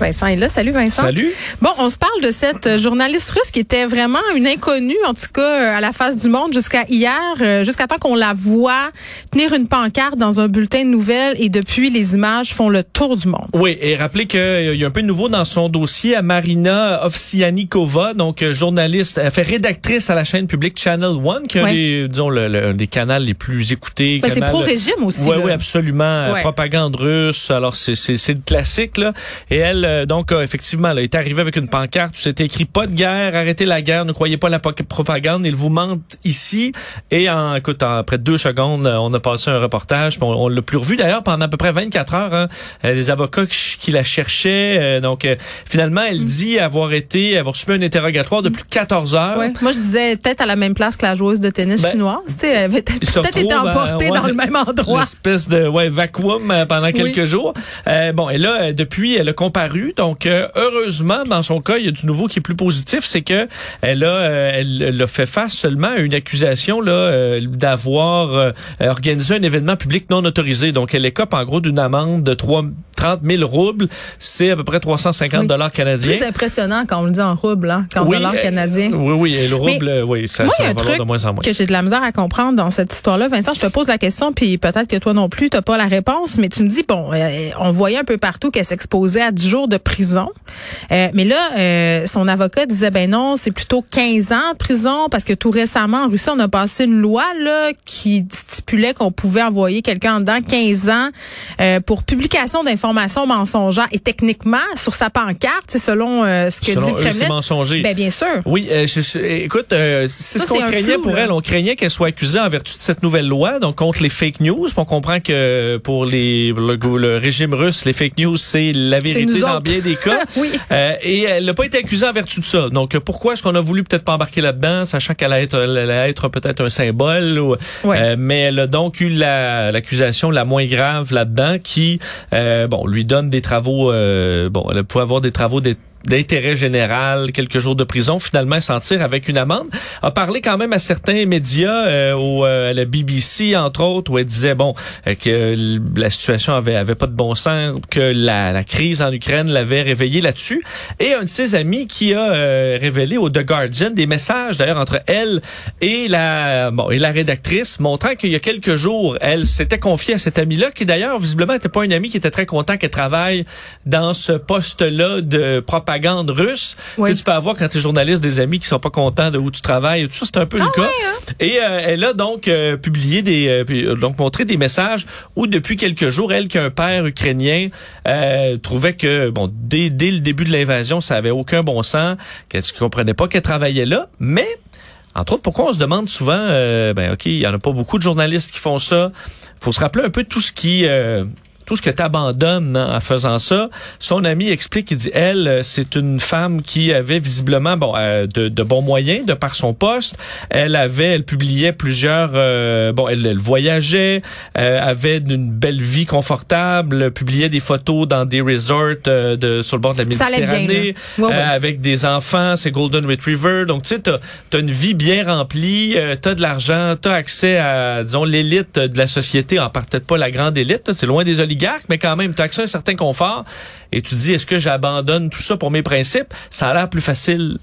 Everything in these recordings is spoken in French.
Vincent est là. Salut Vincent. Salut. Bon, on se parle de cette euh, journaliste russe qui était vraiment une inconnue, en tout cas euh, à la face du monde jusqu'à hier, euh, jusqu'à temps qu'on la voit tenir une pancarte dans un bulletin de nouvelles et depuis les images font le tour du monde. Oui, et rappelez qu'il y a un peu de nouveau dans son dossier à Marina Ovsianikova, donc journaliste, elle fait rédactrice à la chaîne publique Channel One, qui est des, disons, le, des canaux les plus écoutés. Ben, c'est pro-régime aussi. Oui, oui, absolument. Ouais. Propagande russe. Alors, c'est le classique, là. Et elle, euh, donc, euh, effectivement, elle est arrivée avec une pancarte où c'était écrit pas de guerre, arrêtez la guerre, ne croyez pas à la propagande, ils vous mentent ici. Et en, écoute, en, après deux secondes, euh, on a passé un reportage, on, on l'a plus revu d'ailleurs pendant à peu près 24 heures. Hein, les avocats qui, la cherchaient. donc, finalement, elle dit avoir été, avoir subi un interrogatoire de plus de 14 heures. Ouais. Moi, je disais peut-être à la même place que la joueuse de tennis Ben, chinoise. Tu sais, elle avait peut-être Il été emportée euh, ouais, dans le même endroit. L'espèce de ouais, vacuum pendant quelques jours. Euh, bon, et là, depuis, elle a comparu. Donc, euh, heureusement, dans son cas, il y a du nouveau qui est plus positif, c'est que elle a, euh, elle, a fait face seulement à une accusation là euh, d'avoir organisé un événement public non autorisé. Donc, elle écope en gros d'une amende de 3, 30 000 roubles. C'est à peu près 350 Oui. dollars canadiens. Plus impressionnant quand on le dit en rouble, hein, qu'en Oui, dollars euh, canadiens. Oui, oui, et le rouble, euh, oui, ça, Moi, ça il y a va un valoir truc de moins en moins. que j'ai de la misère à comprendre dans cette histoire-là. Vincent, je te pose la question, puis peut-être que toi non plus, tu n'as pas la réponse, mais tu me dis, bon, euh, on voyait un peu partout qu'elle s'exposait à 10 jours de prison. Euh, mais là, euh, son avocat disait, ben non, c'est plutôt 15 ans de prison, parce que tout récemment, en Russie, on a passé une loi là qui stipulait qu'on pouvait envoyer quelqu'un en dedans 15 ans euh, pour publication d'informations mensongères. Et techniquement, sur sa pancarte, c'est selon euh, ce que Selon dit eux, Kremlin, mensonger. ben bien sûr. Oui, euh, je- je- écoute, euh, c'est ce qu'on craignait flou, pour là. elle. On craignait qu'elle soit accusée en vertu de cette nouvelle loi, donc contre les fake news. On comprend que pour les le, le régime russe, les fake news, c'est la vérité dans bien des cas. Oui. Et elle n'a pas été accusée en vertu de ça. Donc pourquoi est-ce qu'on a voulu peut-être pas embarquer là-dedans, sachant qu'elle allait être, peut-être un symbole. Ou, Ouais. mais elle a donc eu la- l'accusation la, moins grave là-dedans, qui euh, bon lui donne des travaux. euh, bon, elle peut avoir des travaux d'intérêt général, quelques jours de prison, finalement s'en tire avec une amende. A parlé quand même à certains médias, euh, au, euh, à la BBC entre autres, où elle disait bon euh, que la situation avait avait pas de bon sens, que la, la crise en Ukraine l'avait réveillé là-dessus. Et un de ses amis qui a euh, révélé au The Guardian des messages d'ailleurs entre elle et la bon et la rédactrice, montrant qu'il y a quelques jours, elle s'était confiée à cet ami-là, qui d'ailleurs visiblement n'était pas un ami qui était très content qu'elle travaille dans ce poste-là de propagande russe. Oui. Tu, sais, tu peux avoir quand tu es journaliste des amis qui sont pas contents de où tu travailles. Tout ça, c'est un peu le cas. Et euh, elle a donc euh, publié des, euh, euh, donc montré des messages où depuis quelques jours, elle qui a un père ukrainien euh, trouvait que bon dès, dès le début de l'invasion, ça avait aucun bon sens, qu'elle ne comprenait pas qu'elle travaillait là, mais entre autres, pourquoi on se demande souvent, euh, ben ok, il y en a pas beaucoup de journalistes qui font ça. faut se rappeler un peu tout ce qui euh, tout ce que tu abandonnes en faisant ça. Son ami explique, il dit, elle, euh, c'est une femme qui avait visiblement bon euh, de, de bons moyens de par son poste. Elle avait, elle publiait plusieurs, euh, bon, elle, elle voyageait, euh, avait une belle vie confortable, publiait des photos dans des resorts euh, de sur le bord de la bien, Méditerranée. Ouais, ouais. euh, avec des enfants, c'est Golden Retriever. Donc, tu sais, t'as as une vie bien remplie, t'as de l'argent, t'as accès à, disons, l'élite de la société, en part peut-être pas la grande élite, c'est loin des oligarques, mais quand même, t'as accès à un certain confort. Et tu dis, est-ce que j'abandonne tout ça pour mes principes? Ça a l'air plus facile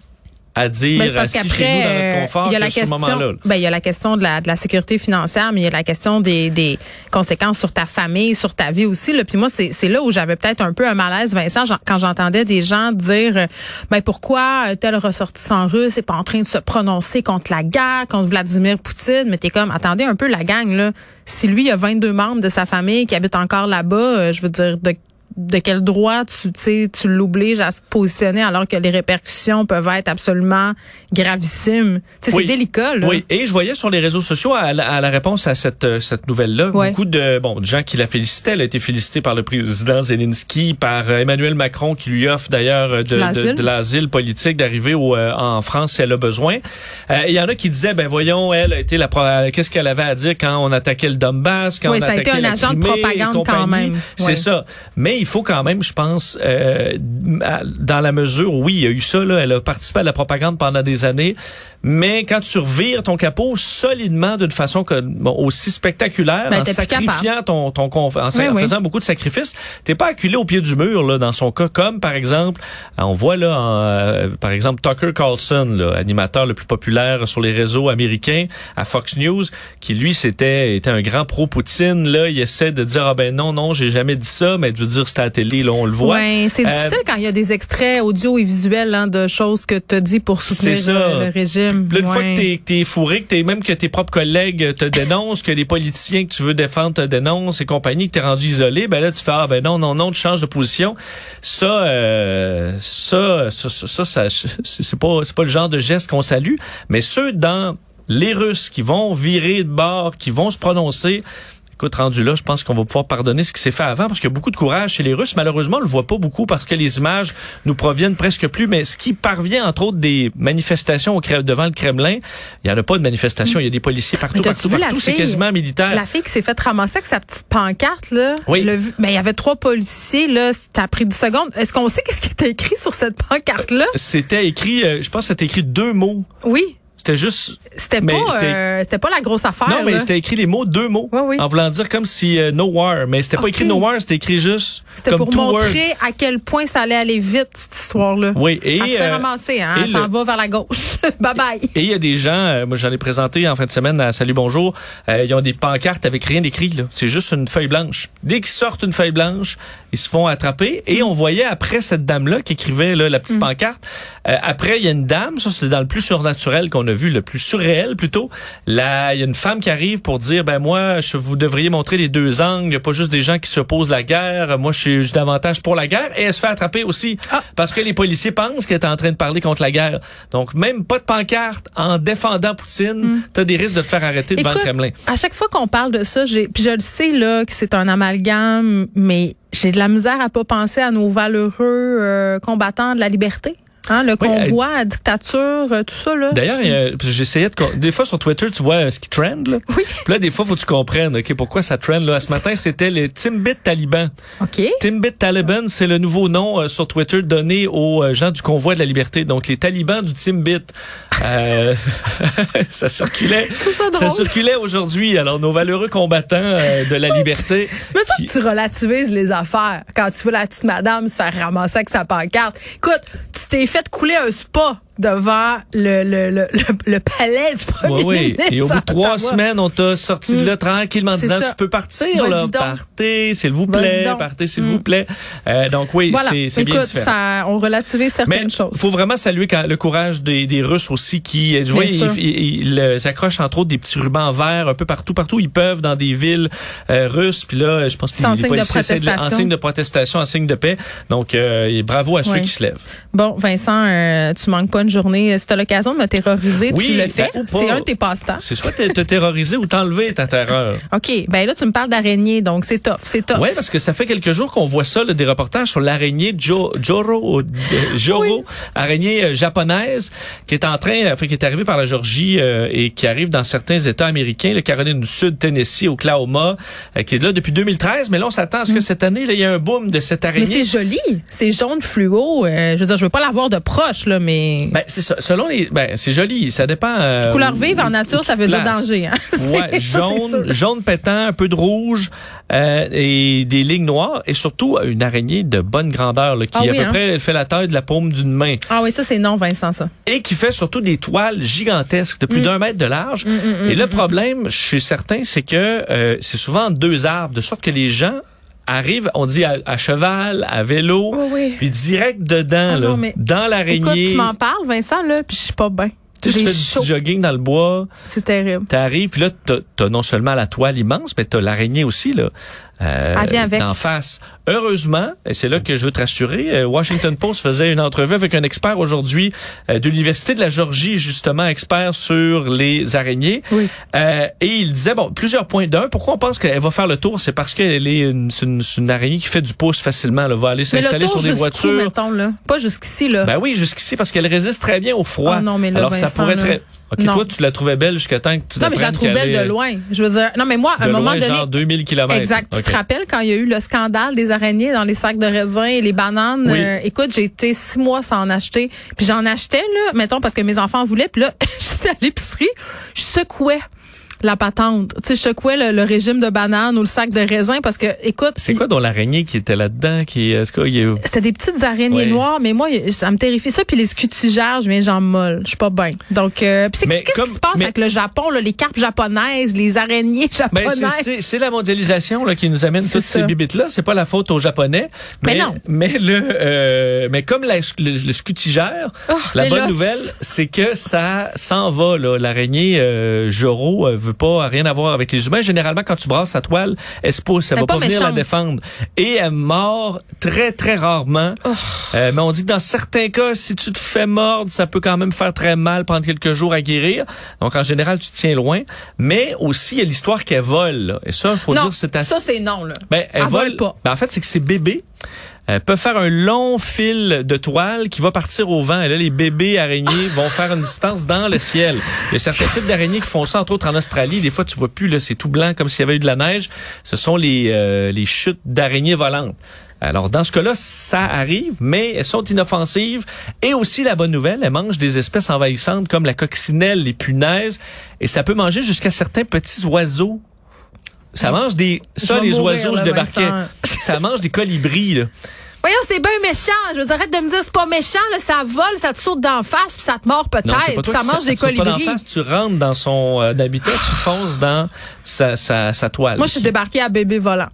à dire Ben, parce assis chez nous dans notre euh, confort il y a la ce moment-là. question, ben, il y a la question de la, de la sécurité financière, mais il y a la question des, des conséquences sur ta famille, sur ta vie aussi. Là. Puis moi, c'est c'est là où j'avais peut-être un peu un malaise, Vincent, quand j'entendais des gens dire, euh, ben pourquoi euh, tel ressortissant russe n'est pas en train de se prononcer contre la guerre, contre Vladimir Poutine? Mais t'es comme, attendez un peu la gang là. Si lui, il y a 22 membres de sa famille qui habitent encore là-bas, euh, je veux dire, de de quel droit tu tu l'obliges à se positionner alors que les répercussions peuvent être absolument sais, Oui. C'est délicat. Là. Oui, et je voyais sur les réseaux sociaux à la, à la réponse à cette, euh, cette nouvelle-là, Ouais. beaucoup de, bon, de gens qui la félicitaient. Elle a été félicitée par le président Zelensky, par euh, Emmanuel Macron qui lui offre d'ailleurs euh, de L'asile. de- de l'asile politique d'arriver euh, en France si elle a besoin. Euh, Il y en a qui disaient, ben voyons, elle a été la, qu'est-ce qu'elle avait à dire quand on attaquait le Donbass, quand Oui, on ça a été un la agent de propagande quand même. C'est ça. Mais il faut quand même, je pense, euh, dans la mesure où oui, il y a eu ça, là, elle a participé à la propagande pendant des années. Mais quand tu revires ton capot solidement d'une façon que, bon, aussi spectaculaire, Ben, en sacrifiant ton, ton en, Oui, en oui. faisant beaucoup de sacrifices, t'es pas acculé au pied du mur là dans son cas. Comme par exemple, on voit là, euh, par exemple Tucker Carlson, là, animateur le plus populaire sur les réseaux américains à Fox News, qui lui c'était était un grand pro Poutine. Là, il essaie de dire ah ben non non j'ai jamais dit ça, mais veux dire c'était à la télé là on le voit. Ouais, c'est Euh, difficile quand il y a des extraits audio et visuels hein, de choses que tu dit pour soutenir ça. le régime. Puis là, une fois que t'es, que t'es fourré, que t'es même que tes propres collègues te dénoncent, que les politiciens que tu veux défendre te dénoncent et compagnie, que t'es rendu isolé, ben là tu fais ah ben non non non tu changes de position. Ça euh, ça, ça ça ça, ça, c'est c'est pas c'est pas le genre de geste qu'on salue, mais ceux dans les Russes qui vont virer de bord, qui vont se prononcer. Écoute, rendu là, je pense qu'on va pouvoir pardonner ce qui s'est fait avant parce qu'il y a beaucoup de courage chez les Russes. Malheureusement, on le voit pas beaucoup parce que les images nous proviennent presque plus. Mais ce qui parvient, entre autres, des manifestations au devant le Kremlin, il y en a pas de manifestations. Il y a des policiers partout, Mais partout, partout. C'est quasiment militaire. La fille qui s'est fait ramasser avec sa petite pancarte, là. Oui. le ben, il y avait trois policiers, là. Ça a pris 10 secondes. Est-ce qu'on sait qu'est-ce qui était écrit sur cette pancarte-là? C'était écrit, euh, je pense que c'était écrit deux mots. Oui. C'était juste C'était pas, c'était- euh, c'était pas la grosse affaire. Non, mais c'était écrit les mots, deux mots. Oui, oui. En voulant dire comme si euh, no war. Mais c'était pas écrit no war, c'était écrit juste C'était pour word. montrer à quel point ça allait aller vite, cette histoire-là. Oui, et, Elle se fait euh, ramasser, hein. Elle s'en le- va vers la gauche. bye bye. Et il y a des gens, euh, moi j'en ai présenté en fin de semaine à Salut Bonjour, ils ont des pancartes avec rien d'écrit. là. C'est juste une feuille blanche. Dès qu'ils sortent une feuille blanche, ils se font attraper. Et on voyait après cette dame-là qui écrivait là, la petite pancarte, euh, après il y a une dame, ça c'était dans le plus surnaturel qu'on a vu, le plus surréel plutôt. Là, il y a une femme qui arrive pour dire, ben moi, je, vous devriez montrer les deux angles. Il n'y a pas juste des gens qui s'opposent à la guerre. Moi, je suis davantage pour la guerre. Et elle se fait attraper aussi Ah. parce que les policiers pensent qu'elle est en train de parler contre la guerre. Donc, même pas de pancarte en défendant Poutine, t'as des risques de te faire arrêter devant le Mm. Kremlin. à chaque fois qu'on parle de ça, j'ai, puis je le sais là que c'est un amalgame, mais j'ai de la misère à pas penser à nos valeureux euh, combattants de la liberté. Hein, le Oui, convoi, la dictature, euh, tout ça là. D'ailleurs, j'essayais de des fois sur Twitter, tu vois euh, ce qui trend là. Oui. Puis là, des fois, faut que tu comprennes, ok, pourquoi ça trend là. Ce matin, c'était les Timbit talibans. OK. Timbit Taliban, c'est le nouveau nom euh, sur Twitter donné aux euh, gens du convoi de la liberté. Donc les talibans du Timbit. Euh, ça circulait. Tout ça Ça circulait aujourd'hui. Alors nos valeureux combattants de la liberté. Mais ça, qui- tu relativises les affaires quand tu vois la petite madame se faire ramasser avec sa pancarte. Écoute, tu t'es fait couler un spa devant le, le, le, le, palais du premier Oui, oui. ministre. Et au bout de trois semaines, on t'a sorti de là tranquillement en disant ça. tu peux partir là, donc. partez, s'il vous plaît, partez s'il Mm. vous plaît. Euh, donc oui, Voilà. c'est c'est bien Écoute, différent. ça, on relativise certaines Mais choses. il faut vraiment saluer quand, le courage des, des Russes aussi qui, je vois, sûr. ils, ils- ils, euh, s'accrochent entre autres des petits rubans verts un peu partout, partout ils peuvent dans des villes euh, russes. Puis là, je pense de policiers de- en signe de protestation, en signe de paix. Donc, euh, bravo à ceux qui se lèvent. Bon, Vincent, euh, tu manques pas une journée. Si t'as l'occasion de me terroriser, Oui, tu le fais. ben, pas. C'est un de tes passe-temps. C'est soit te, te terroriser ou t'enlever ta terreur. OK. Ben là, tu me parles d'araignée, donc c'est tough. C'est tough. Oui, parce que ça fait quelques jours qu'on voit ça, là, des reportages sur l'araignée Jo- Joro, euh, Joro, araignée euh, japonaise, qui est en train, enfin, qui est arrivée par la Georgie euh, et qui arrive dans certains États américains, le Caroline du Sud, Tennessee, Oklahoma, euh, qui est là depuis 2013. Mais là, on s'attend à ce que cette année, il y a un boom de cette Mm. Mais araignée. c'est joli. C'est jaune fluo. Euh, je veux dire, je veux pas l'avoir de proche, là, mais. Ben, c'est ça. Selon les, ben, c'est joli. Ça dépend. euh, Couleur vive en nature, ça veut dire danger. Hein? C'est- Ouais, ça, c'est jaune, jaune pétant, un peu de rouge euh, et des lignes noires et surtout une araignée de bonne grandeur là, qui Ah à peu hein? près elle fait la taille de la paume d'une main Ah oui, ça, c'est non, Vincent, ça. et qui fait surtout des toiles gigantesques de plus d'un mètre de large. et le problème, je suis certain, c'est que euh, c'est souvent deux arbres, de sorte que les gens arrivent, on dit à, à cheval, à vélo, Oui, oui. puis direct dedans, Ah là, non, dans Écoute, l'araignée. tu m'en parles, Vincent, là, puis je suis pas bien. Tu sais, tu J'ai fais du chaud. jogging dans le bois, C'est terrible. t'arrives, puis là, t'as t'as non seulement la toile immense, mais t'as l'araignée aussi, là. Euh, Elle vient avec. d'en face. Heureusement, et c'est là que je veux te rassurer, euh, Washington Post faisait une entrevue avec un expert aujourd'hui euh, de l'Université de la Georgie, justement, expert sur les araignées. Oui. Euh, et il disait, bon, plusieurs points. D'un, pourquoi on pense qu'elle va faire le tour? C'est parce qu'elle est une, c'est une, une araignée qui fait du pouce facilement. Elle va aller s'installer sur des voitures. mettons, là? Pas jusqu'ici, là. Ben oui, jusqu'ici, parce qu'elle résiste très bien au froid. Ah non, mais là, Alors, ça Très. OK, Non. toi, tu la trouvais belle jusqu'à temps que tu Non, mais je la trouve belle de est- loin. Je veux dire, non, mais moi, à un moment donné. genre 2000 km. Exact. Tu te rappelles quand il y a eu le scandale des araignées dans les sacs de raisin et les bananes? Oui. Euh, écoute, j'ai été six mois sans en acheter. Puis j'en achetais, là, mettons, parce que mes enfants en voulaient. Puis là, j'étais à l'épicerie, je secouais la patente. Tu sais, je secouais le, le régime de bananes ou le sac de raisin parce que, écoute, C'est quoi dans l'araignée qui était là-dedans? Qui, eu- c'était des petites araignées Ouais. noires, mais moi, ça me terrifie. Ça, puis les scutigères, je viens jambes molles. Je suis pas bien. Donc, euh, qu'est-ce qui se passe mais- avec le Japon, là, les carpes japonaises, les araignées Ben, japonaises? c'est- c'est la mondialisation là, qui nous amène toutes ça. ces bibites-là. C'est pas la faute aux Japonais. Mais Mais, non. Mais, le, euh, mais comme la- le, le scutigère, Oh, la bonne là, nouvelle, c'est que ça s'en va. là. L'araignée euh, Joro euh, veut pas rien avoir avec les humains. Généralement, quand tu brasses sa toile, elle se pousse. Elle va pas, pas venir la défendre. Et elle mord très, très rarement. Oh. Euh, mais on dit que dans certains cas, si tu te fais mordre, ça peut quand même faire très mal, prendre quelques jours à guérir. Donc, en général, tu te tiens loin. Mais aussi, il y a l'histoire qu'elle vole. là. Et ça, il faut non, dire, c'est assez... ça, c'est non, là. Ben, elle, Elle vole, vole pas. Ben, en fait, c'est que ces bébés euh, peuvent faire un long fil de toile qui va partir au vent. Et là, les bébés araignées vont faire une distance dans le ciel. Il y a certains types d'araignées qui font ça, entre autres en Australie. Des fois, tu vois plus, là, c'est tout blanc comme s'il y avait eu de la neige. Ce sont les, euh, les chutes d'araignées volantes. Alors, dans ce cas-là, ça arrive, mais elles sont inoffensives. Et aussi, la bonne nouvelle, elles mangent des espèces envahissantes comme la coccinelle, les punaises. Et ça peut manger jusqu'à certains petits oiseaux. Ça mange des... Ça, les mourir, oiseaux, je débarquais. Ça mange des colibris, là. Voyons, c'est bien méchant. Je veux dire, arrête de me dire, c'est pas méchant, là, ça vole, ça te saute d'en face, puis ça te mord peut-être, ça mange des tu sautes pas d'en colibris. face, tu rentres dans son euh, habitat, tu fonces dans sa, sa, sa toile. Moi, je suis débarquée à bébé volant.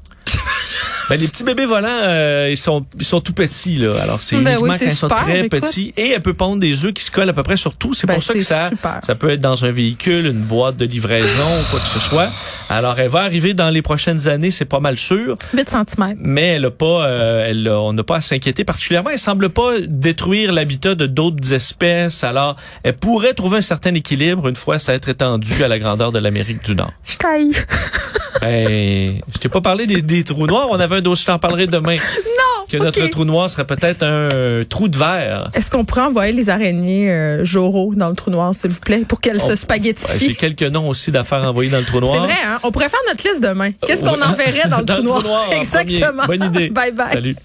Ben, les petits bébés volants, euh, ils sont ils sont tout petits là. Alors c'est Ben uniquement oui, quand ils sont super, très petits et elle peut pondre des œufs qui se collent à peu près sur tout. C'est Ben, pour ça que ça super. ça peut être dans un véhicule, une boîte de livraison, ou quoi que ce soit. Alors elle va arriver dans les prochaines années, c'est pas mal sûr, 8 cm. mais elle a pas euh, elle a- on n'a pas à s'inquiéter particulièrement. Elle semble pas détruire l'habitat de d'autres espèces. Alors elle pourrait trouver un certain équilibre une fois ça être étendu à la grandeur de l'Amérique du Nord. Je taille. Ben, je t'ai pas parlé des, des trous noirs. On avait un dossier, je t'en parlerai demain. Non! Que notre trou noir serait peut-être un trou de verre. Est-ce qu'on pourrait envoyer les araignées euh, Joro dans le trou noir, s'il vous plaît, pour qu'elles se Ouais, spaghettifient? J'ai quelques noms aussi d'affaires envoyées dans le trou noir. c'est vrai, hein? On pourrait faire notre liste demain. Qu'est-ce qu'on Ouais. enverrait dans le Dans trou noir? Exactement. Bonne idée. Bye bye. Salut.